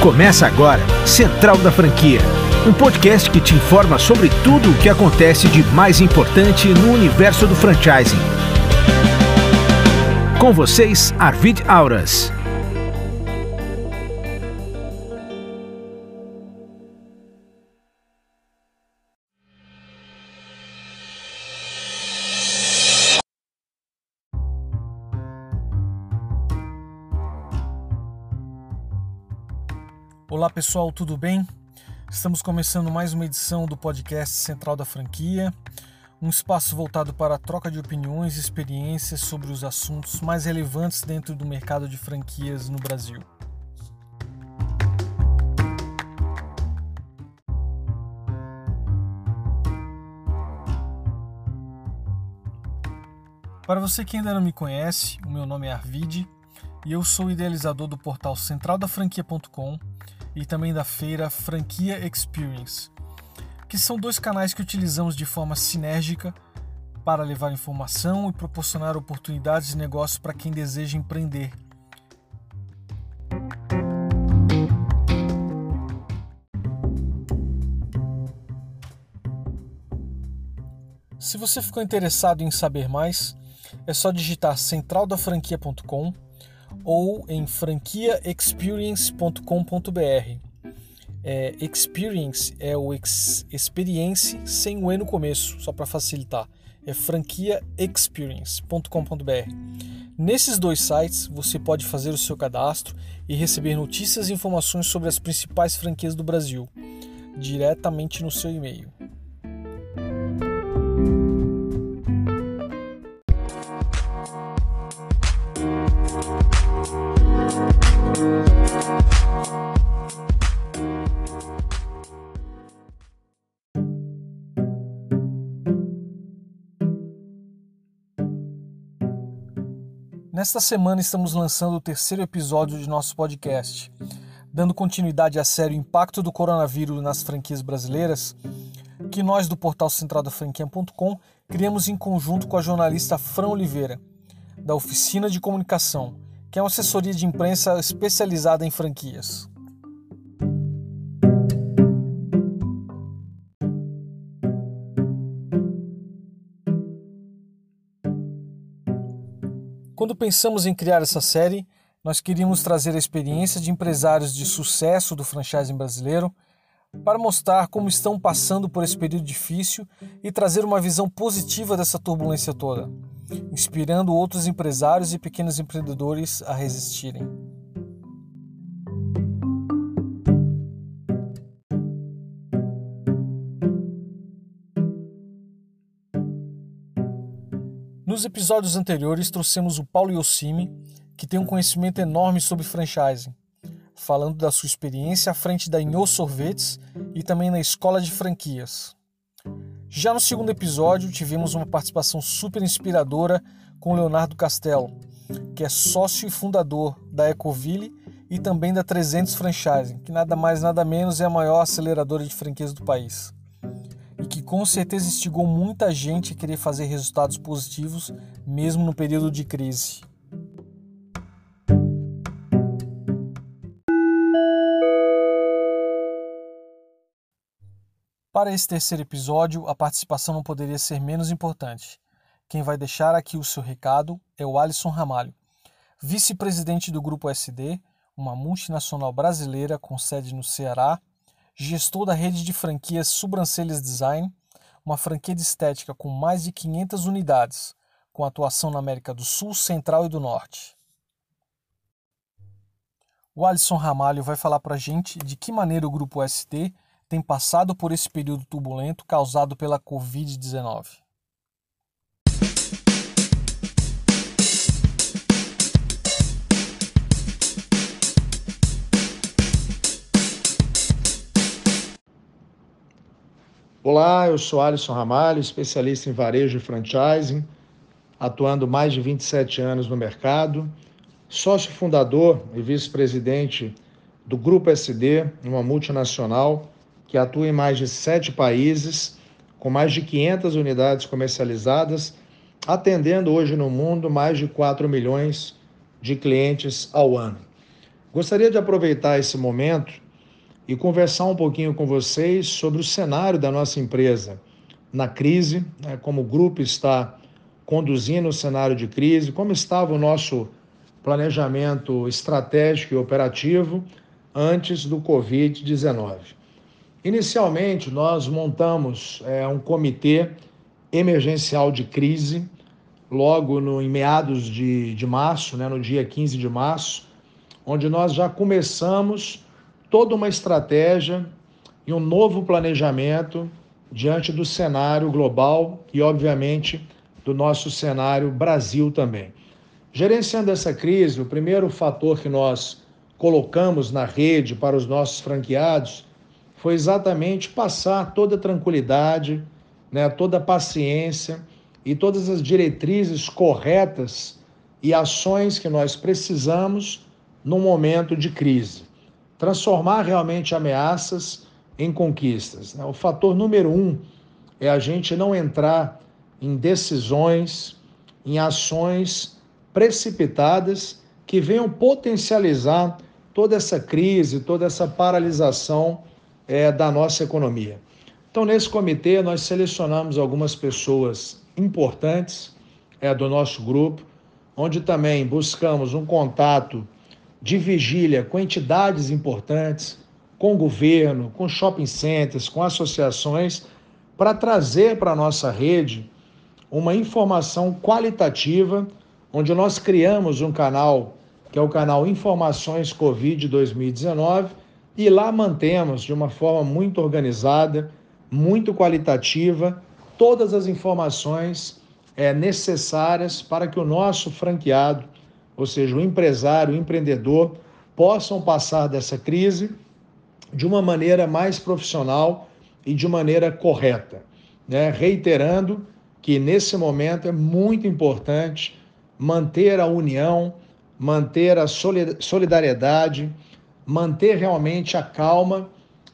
Começa agora Central da Franquia, um podcast que te informa sobre tudo o que acontece de mais importante no universo do franchising. Com vocês, Arvid Auras. Olá pessoal, tudo bem? Estamos começando mais uma edição do podcast Central da Franquia, um espaço voltado para a troca de opiniões e experiências sobre os assuntos mais relevantes dentro do mercado de franquias no Brasil. Para você que ainda não me conhece, o meu nome é Arvid e eu sou idealizador do portal centraldafranquia.com e também da feira Franquia Experience, que são dois canais que utilizamos de forma sinérgica para levar informação e proporcionar oportunidades de negócio para quem deseja empreender. Se você ficou interessado em saber mais, é só digitar centraldafranquia.com ou em franquiaexperience.com.br. É, experience é o ex, experience sem o E no começo, só para facilitar. É franquiaexperience.com.br. Nesses dois sites você pode fazer o seu cadastro e receber notícias e informações sobre as principais franquias do Brasil diretamente no seu e-mail. Nesta semana estamos lançando o terceiro episódio de nosso podcast. Dando continuidade à série Impacto do Coronavírus nas franquias brasileiras, que nós do portal centraldafranquia.com criamos em conjunto com a jornalista Fran Oliveira, da Oficina de Comunicação, que é uma assessoria de imprensa especializada em franquias. Quando pensamos em criar essa série, nós queríamos trazer a experiência de empresários de sucesso do franchising brasileiro para mostrar como estão passando por esse período difícil e trazer uma visão positiva dessa turbulência toda, inspirando outros empresários e pequenos empreendedores a resistirem. Nos episódios anteriores trouxemos o Paulo Yossimi, que tem um conhecimento enorme sobre franchising, falando da sua experiência à frente da Inho Sorvetes e também na escola de franquias. Já no segundo episódio tivemos uma participação super inspiradora com Leonardo Castelo, que é sócio e fundador da Ecoville e também da 300 Franchising, que nada mais nada menos é a maior aceleradora de franquias do país e que com certeza instigou muita gente a querer fazer resultados positivos mesmo no período de crise. Para esse terceiro episódio, a participação não poderia ser menos importante. Quem vai deixar aqui o seu recado é o Alisson Ramalho, vice-presidente do Grupo SD, uma multinacional brasileira com sede no Ceará gestor da rede de franquias Sobrancelhas Design, uma franquia de estética com mais de 500 unidades, com atuação na América do Sul, Central e do Norte. O Alisson Ramalho vai falar para a gente de que maneira o Grupo SD tem passado por esse período turbulento causado pela Covid-19. Olá, eu sou Alisson Ramalho, especialista em varejo e franchising, atuando mais de 27 anos no mercado, sócio fundador e vice-presidente do Grupo SD, uma multinacional que atua em mais de sete países, com mais de 500 unidades comercializadas, atendendo hoje no mundo mais de 4 milhões de clientes ao ano. Gostaria de aproveitar esse momento e conversar um pouquinho com vocês sobre o cenário da nossa empresa na crise, né, como o grupo está conduzindo o cenário de crise, como estava o nosso planejamento estratégico e operativo antes do Covid-19. Inicialmente, nós montamos é, um comitê emergencial de crise, logo no, em meados de, de março, né, no dia 15 de março, onde nós já começamos toda uma estratégia e um novo planejamento diante do cenário global e, obviamente, do nosso cenário Brasil também. Gerenciando essa crise, o primeiro fator que nós colocamos na rede para os nossos franqueados foi exatamente passar toda a tranquilidade, né, toda a paciência e todas as diretrizes corretas e ações que nós precisamos num momento de crise. Transformar realmente ameaças em conquistas. Né? O fator número um é a gente não entrar em decisões, em ações precipitadas que venham potencializar toda essa crise, toda essa paralisação é, da nossa economia. Então, nesse comitê, nós selecionamos algumas pessoas importantes é, do nosso grupo, onde também buscamos um contato de vigília com entidades importantes, com governo, com shopping centers, com associações, para trazer para a nossa rede uma informação qualitativa, onde nós criamos um canal, que é o canal Informações Covid 2019, e lá mantemos de uma forma muito organizada, muito qualitativa, todas as informações é, necessárias para que o nosso franqueado, ou seja, o empresário, o empreendedor, possam passar dessa crise de uma maneira mais profissional e de maneira correta. Né? Reiterando que nesse momento é muito importante manter a união, manter a solidariedade, manter realmente a calma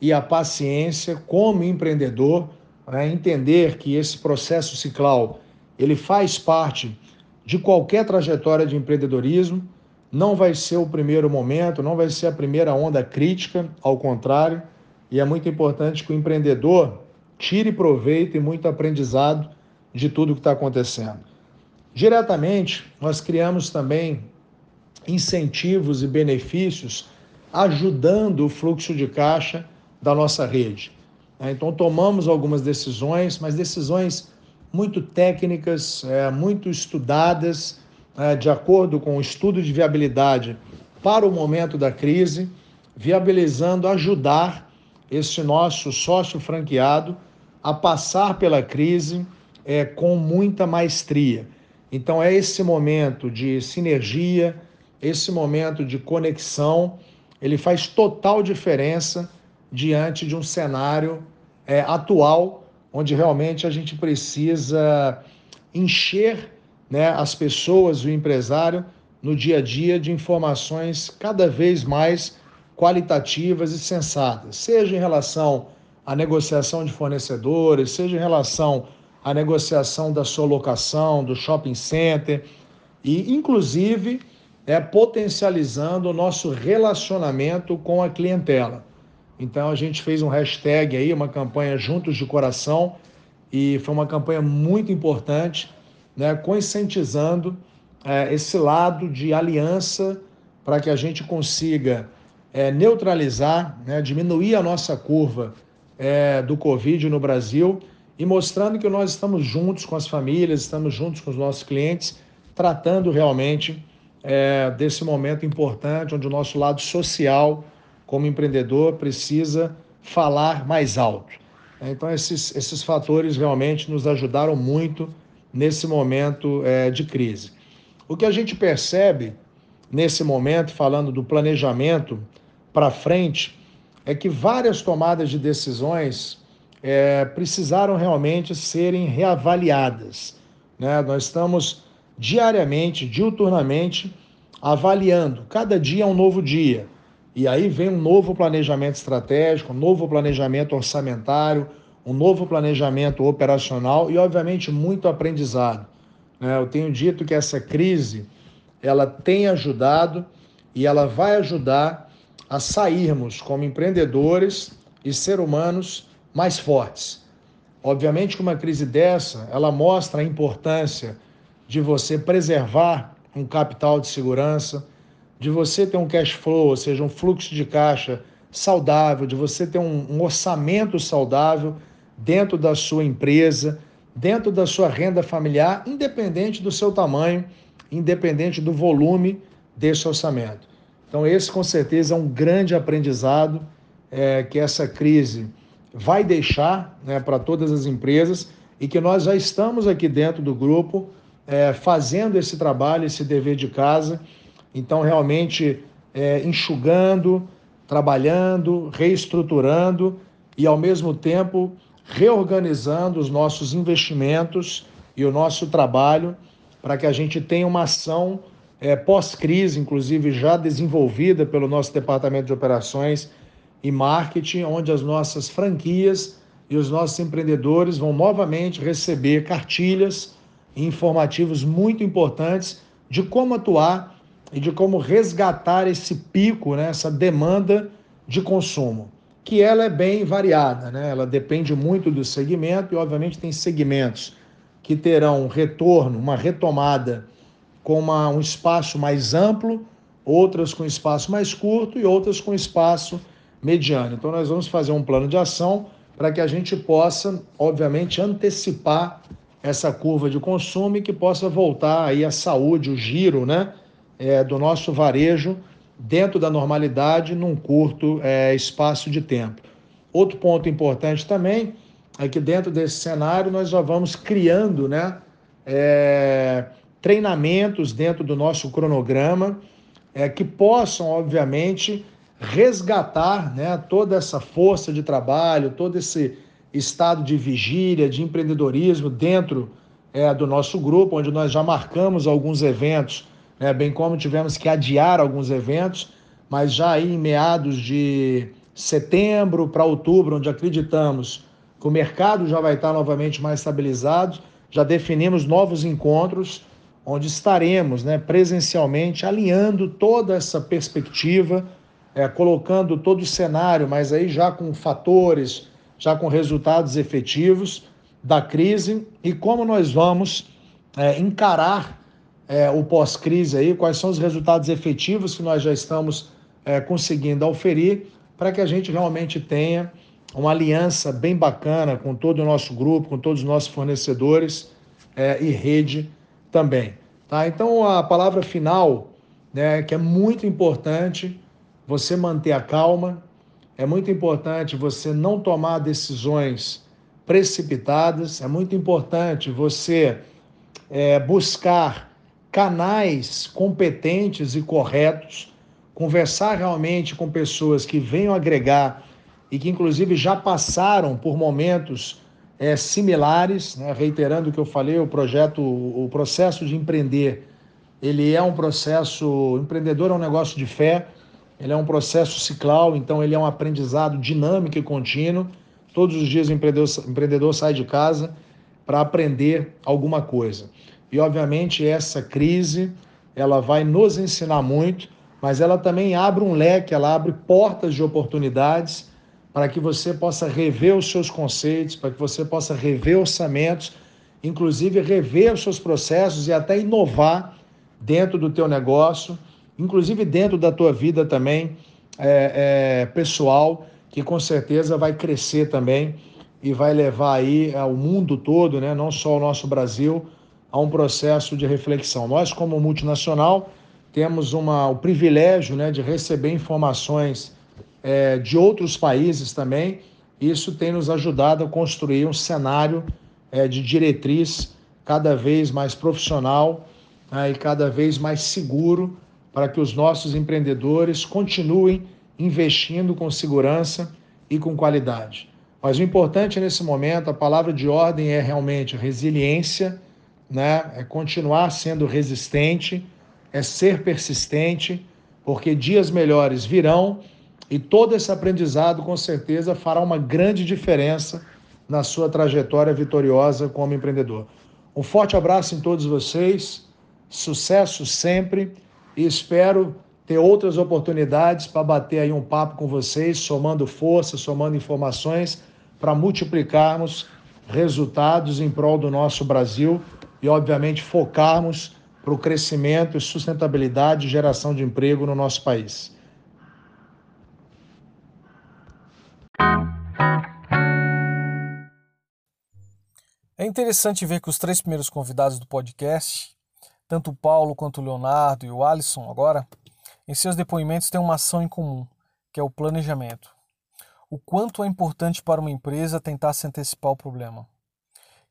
e a paciência como empreendedor, né? entender que esse processo ciclau ele faz parte de qualquer trajetória de empreendedorismo, não vai ser o primeiro momento, não vai ser a primeira onda crítica, ao contrário, e é muito importante que o empreendedor tire proveito e muito aprendizado de tudo que está acontecendo. Diretamente, nós criamos também incentivos e benefícios ajudando o fluxo de caixa da nossa rede. Então, tomamos algumas decisões, mas decisões muito técnicas, é, muito estudadas, é, de acordo com o estudo de viabilidade para o momento da crise, viabilizando ajudar esse nosso sócio franqueado a passar pela crise é, com muita maestria. Então, é esse momento de sinergia, esse momento de conexão, ele faz total diferença diante de um cenário é, atual, onde realmente a gente precisa encher né, as pessoas, o empresário, no dia a dia de informações cada vez mais qualitativas e sensatas, seja em relação à negociação de fornecedores, seja em relação à negociação da sua locação, do shopping center, e inclusive é potencializando o nosso relacionamento com a clientela. Então a gente fez um hashtag aí, uma campanha Juntos de Coração, e foi uma campanha muito importante, né, conscientizando é, esse lado de aliança para que a gente consiga é, neutralizar, né, diminuir a nossa curva é, do Covid no Brasil e mostrando que nós estamos juntos com as famílias, estamos juntos com os nossos clientes, tratando realmente é, desse momento importante onde o nosso lado social como empreendedor, precisa falar mais alto. Então, esses, esses fatores realmente nos ajudaram muito nesse momento é, de crise. O que a gente percebe nesse momento, falando do planejamento para frente, é que várias tomadas de decisões é, precisaram realmente serem reavaliadas. Né? Nós estamos diariamente, diuturnamente, avaliando. Cada dia é um novo dia. E aí vem um novo planejamento estratégico, um novo planejamento orçamentário, um novo planejamento operacional e, obviamente, muito aprendizado. Né? Eu tenho dito que essa crise ela tem ajudado e ela vai ajudar a sairmos como empreendedores e ser humanos mais fortes. Obviamente que uma crise dessa, ela mostra a importância de você preservar um capital de segurança, de você ter um cash flow, ou seja, um fluxo de caixa saudável, de você ter um, um orçamento saudável dentro da sua empresa, dentro da sua renda familiar, independente do seu tamanho, independente do volume desse orçamento. Então, esse com certeza é um grande aprendizado é, que essa crise vai deixar né, para todas as empresas e que nós já estamos aqui dentro do grupo é, fazendo esse trabalho, esse dever de casa. Então, realmente é, enxugando, trabalhando, reestruturando e, ao mesmo tempo, reorganizando os nossos investimentos e o nosso trabalho para que a gente tenha uma ação é, pós-crise, inclusive já desenvolvida pelo nosso departamento de operações e marketing, onde as nossas franquias e os nossos empreendedores vão novamente receber cartilhas e informativos muito importantes de como atuar e de como resgatar esse pico, né, essa demanda de consumo, que ela é bem variada, né? Ela depende muito do segmento e obviamente tem segmentos que terão um retorno, uma retomada com uma, um espaço mais amplo, outras com espaço mais curto e outras com espaço mediano. Então, nós vamos fazer um plano de ação para que a gente possa, obviamente, antecipar essa curva de consumo e que possa voltar aí a saúde, o giro né, é, do nosso varejo dentro da normalidade num curto é, espaço de tempo. Outro ponto importante também é que dentro desse cenário nós já vamos criando né, é, treinamentos dentro do nosso cronograma é, que possam, obviamente, resgatar né, toda essa força de trabalho, todo esse estado de vigília, de empreendedorismo dentro é, do nosso grupo, onde nós já marcamos alguns eventos, né, bem como tivemos que adiar alguns eventos, mas já em meados de setembro para outubro, onde acreditamos que o mercado já vai estar novamente mais estabilizado, já definimos novos encontros onde estaremos né, presencialmente alinhando toda essa perspectiva, é, colocando todo o cenário, mas aí já com fatores, já com resultados efetivos da crise. E como nós vamos é, encarar é, o pós-crise aí, quais são os resultados efetivos que nós já estamos é, conseguindo auferir para que a gente realmente tenha uma aliança bem bacana com todo o nosso grupo, com todos os nossos fornecedores é, e rede também. Tá? Então, a palavra final, né, que é muito importante você manter a calma, é muito importante você não tomar decisões precipitadas, é muito importante você é, buscar canais competentes e corretos, conversar realmente com pessoas que venham agregar e que, inclusive, já passaram por momentos é, similares, né? reiterando o que eu falei, o projeto, o processo de empreender, ele é um processo, empreendedor é um negócio de fé, ele é um processo ciclau, então ele é um aprendizado dinâmico e contínuo. Todos os dias o empreendedor, o empreendedor sai de casa para aprender alguma coisa. E obviamente essa crise, ela vai nos ensinar muito, mas ela também abre um leque, ela abre portas de oportunidades para que você possa rever os seus conceitos, para que você possa rever orçamentos, inclusive rever os seus processos e até inovar dentro do teu negócio, inclusive dentro da tua vida também é, é, pessoal, que com certeza vai crescer também e vai levar aí ao mundo todo, né, não só o nosso Brasil, a um processo de reflexão. Nós, como multinacional, temos uma, o privilégio né, de receber informações é, de outros países também. Isso tem nos ajudado a construir um cenário é, de diretriz cada vez mais profissional né, e cada vez mais seguro para que os nossos empreendedores continuem investindo com segurança e com qualidade. Mas o importante nesse momento, a palavra de ordem é realmente resiliência, né? é continuar sendo resistente, é ser persistente, porque dias melhores virão e todo esse aprendizado, com certeza, fará uma grande diferença na sua trajetória vitoriosa como empreendedor. Um forte abraço em todos vocês, sucesso sempre e espero ter outras oportunidades para bater aí um papo com vocês, somando força, somando informações para multiplicarmos resultados em prol do nosso Brasil e, obviamente, focarmos para o crescimento e sustentabilidade e geração de emprego no nosso país. É interessante ver que os três primeiros convidados do podcast, tanto o Paulo quanto o Leonardo e o Alisson agora, em seus depoimentos têm uma ação em comum, que é o planejamento. O quanto é importante para uma empresa tentar se antecipar ao problema.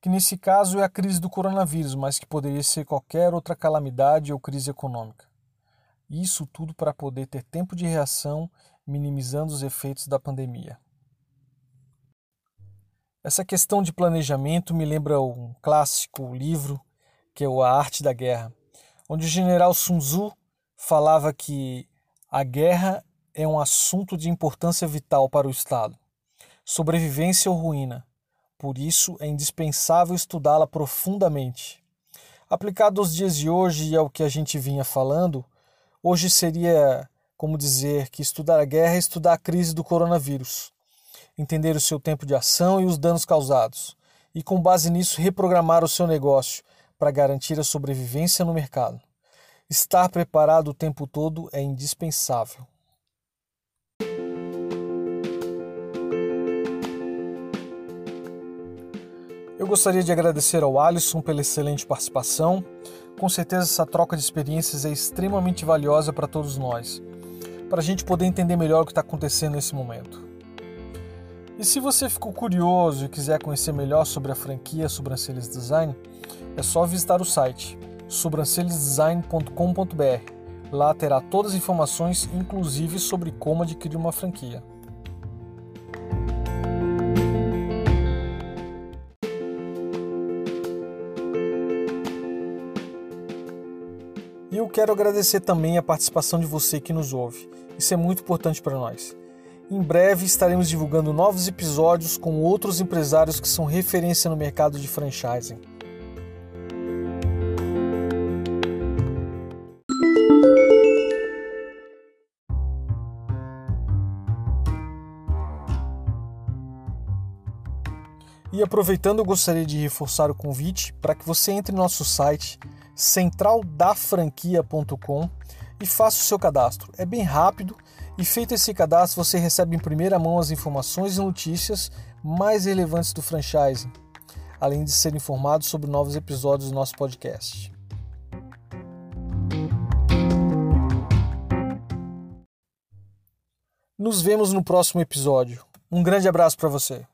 Que nesse caso é a crise do coronavírus, mas que poderia ser qualquer outra calamidade ou crise econômica. Isso tudo para poder ter tempo de reação, minimizando os efeitos da pandemia. Essa questão de planejamento me lembra um clássico livro que é o A Arte da Guerra, onde o general Sun Tzu falava que a guerra é um assunto de importância vital para o Estado, sobrevivência ou ruína. Por isso é indispensável estudá-la profundamente. Aplicado aos dias de hoje e ao que a gente vinha falando, hoje seria como dizer que estudar a guerra é estudar a crise do coronavírus, entender o seu tempo de ação e os danos causados, e com base nisso reprogramar o seu negócio para garantir a sobrevivência no mercado. Estar preparado o tempo todo é indispensável. Eu gostaria de agradecer ao Alisson pela excelente participação. Com certeza, essa troca de experiências é extremamente valiosa para todos nós, para a gente poder entender melhor o que está acontecendo nesse momento. E se você ficou curioso e quiser conhecer melhor sobre a franquia Sobrancelhas Design, é só visitar o site sobrancelhasdesign.com.br. Lá terá todas as informações, inclusive sobre como adquirir uma franquia. Eu quero agradecer também a participação de você que nos ouve. Isso é muito importante para nós. Em breve estaremos divulgando novos episódios com outros empresários que são referência no mercado de franchising. E aproveitando, eu gostaria de reforçar o convite para que você entre no nosso site centraldafranquia.com e faça o seu cadastro. É bem rápido e feito esse cadastro você recebe em primeira mão as informações e notícias mais relevantes do franchising, além de ser informado sobre novos episódios do nosso podcast. Nos vemos no próximo episódio. Um grande abraço para você.